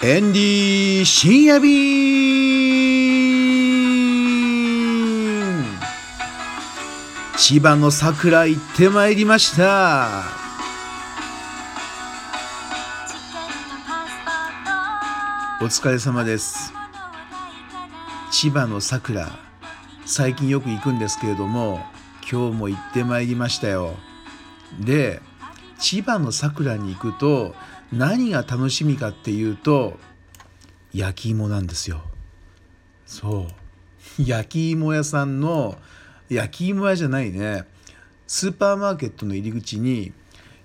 エンディ深夜便千葉の桜行ってまいりました。お疲れ様です。千葉の桜最近よく行くんですけれども今日も行ってまいりましたよ。で千葉の桜に行くと何が楽しみかっていうと焼き芋なんですよ。そう。焼き芋屋さんの焼き芋屋じゃないね。スーパーマーケットの入り口に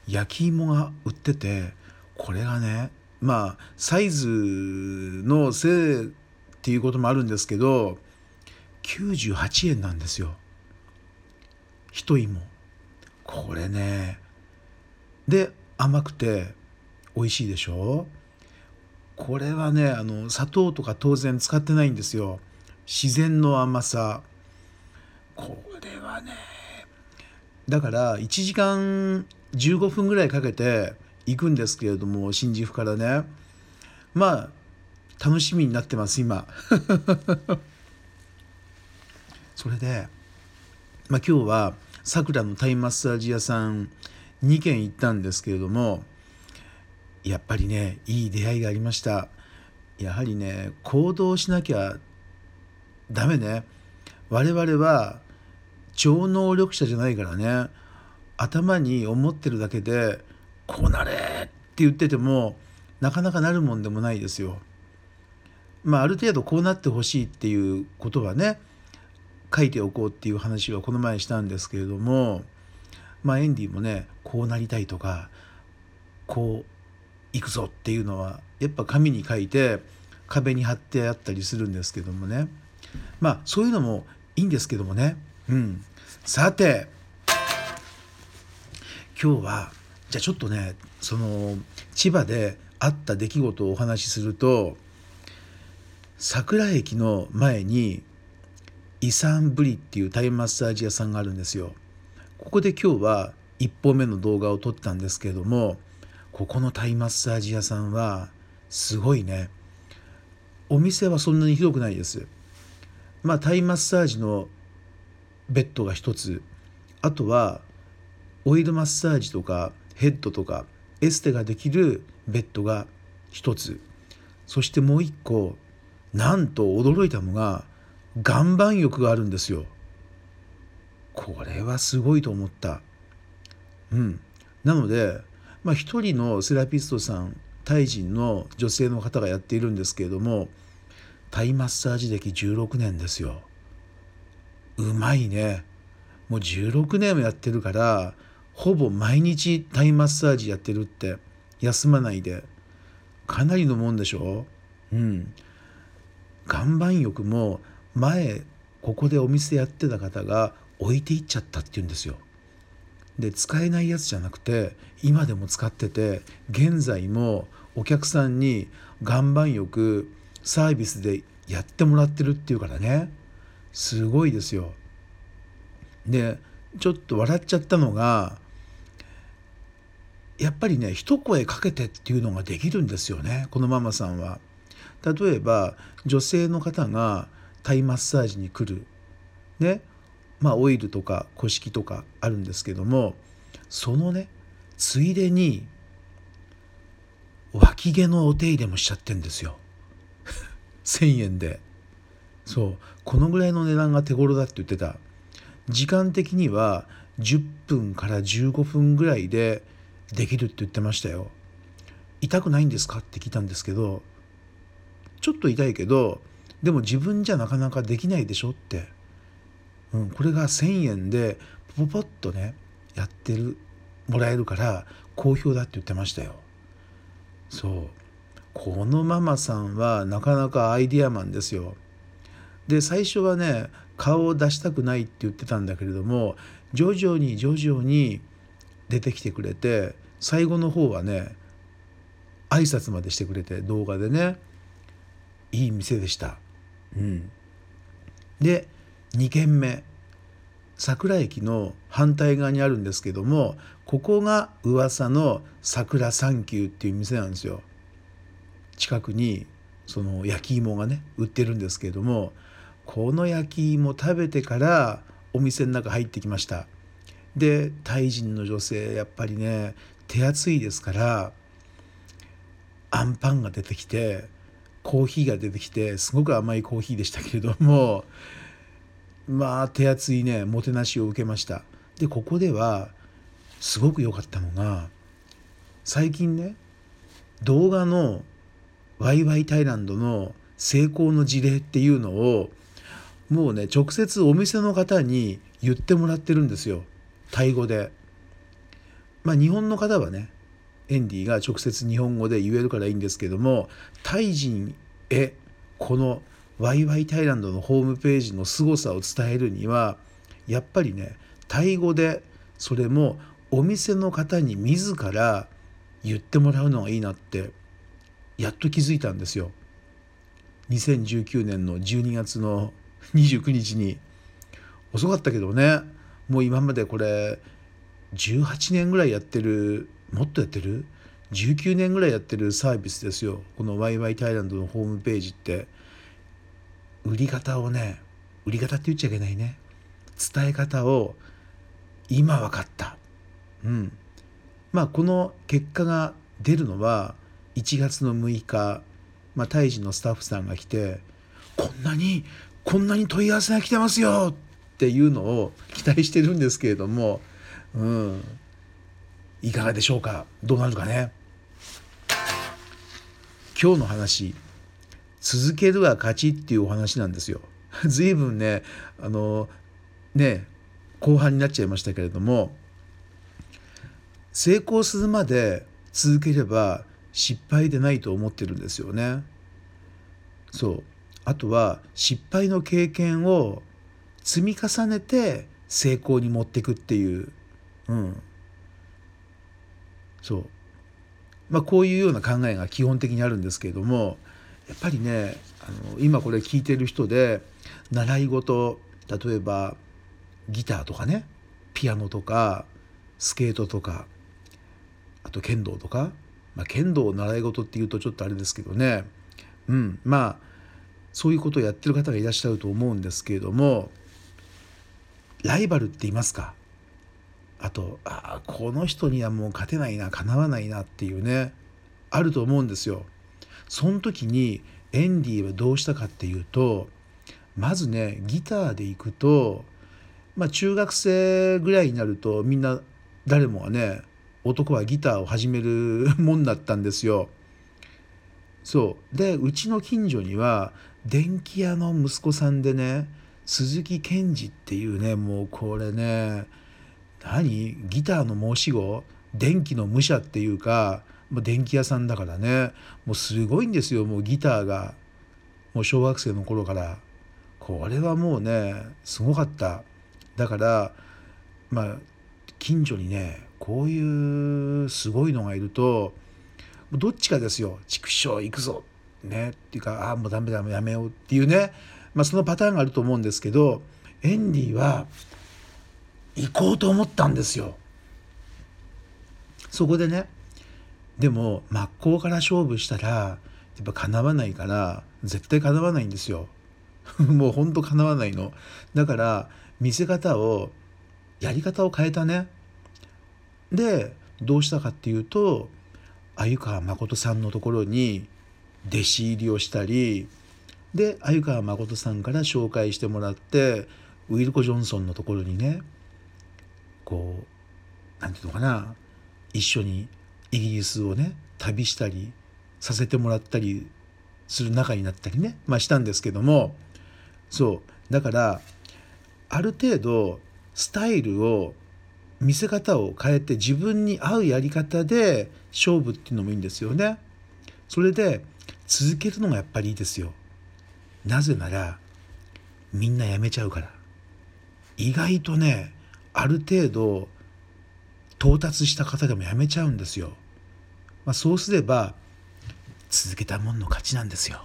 焼き芋が売っててこれがねまあサイズのせいっていうこともあるんですけど98円なんですよ。一芋。これね。で甘くて美味しいでしょ？これはねあの砂糖とか当然使ってないんですよ。自然の甘さ。これはねだから1時間15分ぐらいかけて行くんですけれども新宿からね。まあ楽しみになってます今。それで、まあ、今日はさくらのタイマッサージ屋さん2軒行ったんですけれどもやっぱりねいい出会いがありました。やはりね行動しなきゃダメね。我々は超能力者じゃないからね。頭に思ってるだけでこうなれって言っててもなかなかなるもんでもないですよ。まあある程度こうなってほしいっていうことはね書いておこうっていう話はこの前したんですけれどもまあエンディもねこうなりたいとかこう行くぞっていうのはやっぱ紙に書いて壁に貼ってあったりするんですけどもね。まあそういうのもいいんですけどもね。うん。さて今日はじゃあちょっとねその千葉であった出来事をお話しすると桜駅の前にイサンブリっていうタイムマッサージ屋さんがあるんですよ。ここで今日は1本目の動画を撮ったんですけれどもここのタイマッサージ屋さんはすごいね。お店はそんなに広くないです。まあタイマッサージのベッドが一つ。あとはオイルマッサージとかヘッドとかエステができるベッドが一つ。そしてもう一個なんと驚いたのが岩盤浴があるんですよ。これはすごいと思った。うん。なのでまあ、一人のセラピストさんタイ人の女性の方がやっているんですけれどもタイマッサージ歴16年ですよ。うまいね。もう16年もやってるからほぼ毎日タイマッサージやってるって休まないで。かなりのもんでしょ。うん。岩盤浴も前ここでお店やってた方が置いていっちゃったって言うんですよ。で使えないやつじゃなくて今でも使ってて現在もお客さんに岩盤浴サービスでやってもらってるっていうからねすごいですよ。でちょっと笑っちゃったのがやっぱりね一声かけてっていうのができるんですよねこのママさんは。例えば女性の方がタイマッサージに来るねまあオイルとか古式とかあるんですけどもそのねついでに脇毛のお手入れもしちゃってんですよ。1,000円で。そう。このぐらいの値段が手頃だって言ってた。時間的には10分から15分ぐらいでできるって言ってましたよ。痛くないんですか？って聞いたんですけどちょっと痛いけどでも自分じゃなかなかできないでしょって。うん、これが1,000円でポポッとねやってるもらえるから好評だって言ってましたよ。そうこのママさんはなかなかアイディアマンですよ。で最初はね顔を出したくないって言ってたんだけれども徐々に徐々に出てきてくれて最後の方はね挨拶までしてくれて動画でねいい店でした。うん、で2軒目桜駅の反対側にあるんですけどもここが噂の桜サンキューっていう店なんですよ。近くにその焼き芋がね売ってるんですけれどもこの焼き芋食べてからお店の中入ってきましたでタイ人の女性やっぱりね手厚いですからあんパンが出てきてコーヒーが出てきてすごく甘いコーヒーでしたけれどもまあ手厚いねもてなしを受けましたでここではすごく良かったのが最近ね動画のワイワイタイランドの成功の事例っていうのをもうね直接お店の方に言ってもらってるんですよタイ語で。まあ日本の方はねエンディが直接日本語で言えるからいいんですけどもタイ人へこのワイワイタイランドのホームページの凄さを伝えるにはやっぱりねタイ語でそれもお店の方に自ら言ってもらうのがいいなってやっと気づいたんですよ。2019年の12月の29日に遅かったけどねもう今までこれ18年ぐらいやってるもっとやってる？19年ぐらいやってるサービスですよ。このワイワイタイランドのホームページって。売り方をね売り方って言っちゃいけないね。伝え方を今分かった。うん。まあこの結果が出るのは1月の6日、まあ、タイ人のスタッフさんが来てこんなにこんなに問い合わせが来てますよっていうのを 期待してるんですけれども、うん、いかがでしょうか？どうなるかね？今日の話。続けるが勝ちっていうお話なんですよ。随分ねあのね後半になっちゃいましたけれども成功するまで続ければ失敗でないと思ってるんですよね。そうあとは失敗の経験を積み重ねて成功に持っていくっていう、うん、そうまあこういうような考えが基本的にあるんですけれどもやっぱりねあの今これ聞いてる人で習い事例えばギターとかねピアノとかスケートとかあと剣道とか、まあ、剣道習い事っていうとちょっとあれですけどねうんまあそういうことをやってる方がいらっしゃると思うんですけれどもライバルって言いますか？あとあこの人にはもう勝てないなかなわないなっていうねあると思うんですよ。その時にエンディはどうしたかっていうとまずねギターで行くとまあ中学生ぐらいになるとみんな誰もがね男はギターを始めるもんだったんですよ。そう。でうちの近所には電気屋の息子さんでね鈴木健二っていうねもうこれね何？ギターの申し子？電気の武者っていうかもう電気屋さんだからね。もうすごいんですよ。もうギターが。もう小学生の頃から。これはもうねすごかった。だからまあ近所にねこういうすごいのがいるとどっちかですよ。畜生行くぞ。ね。っていうかああもうダメだもうやめようっていうね。まあそのパターンがあると思うんですけどエンディは行こうと思ったんですよ。そこでねでも真っ向から勝負したらやっぱ叶わないから絶対叶わないんですよ。もうほんと叶わないの。だから見せ方をやり方を変えたね。でどうしたかっていうと鮎川誠さんのところに弟子入りをしたりで鮎川誠さんから紹介してもらってウィルコ・ジョンソンのところにねこう何て言うのかな一緒にイギリスをね旅したりさせてもらったりする仲になったりね、まあ、したんですけどもそうだからある程度スタイルを見せ方を変えて自分に合うやり方で勝負っていうのもいいんですよね。それで続けるのがやっぱりいいですよ。なぜならみんなやめちゃうから。意外とねある程度到達した方でもやめちゃうんですよ。まあ、そうすれば続けたもんの勝ちなんですよ。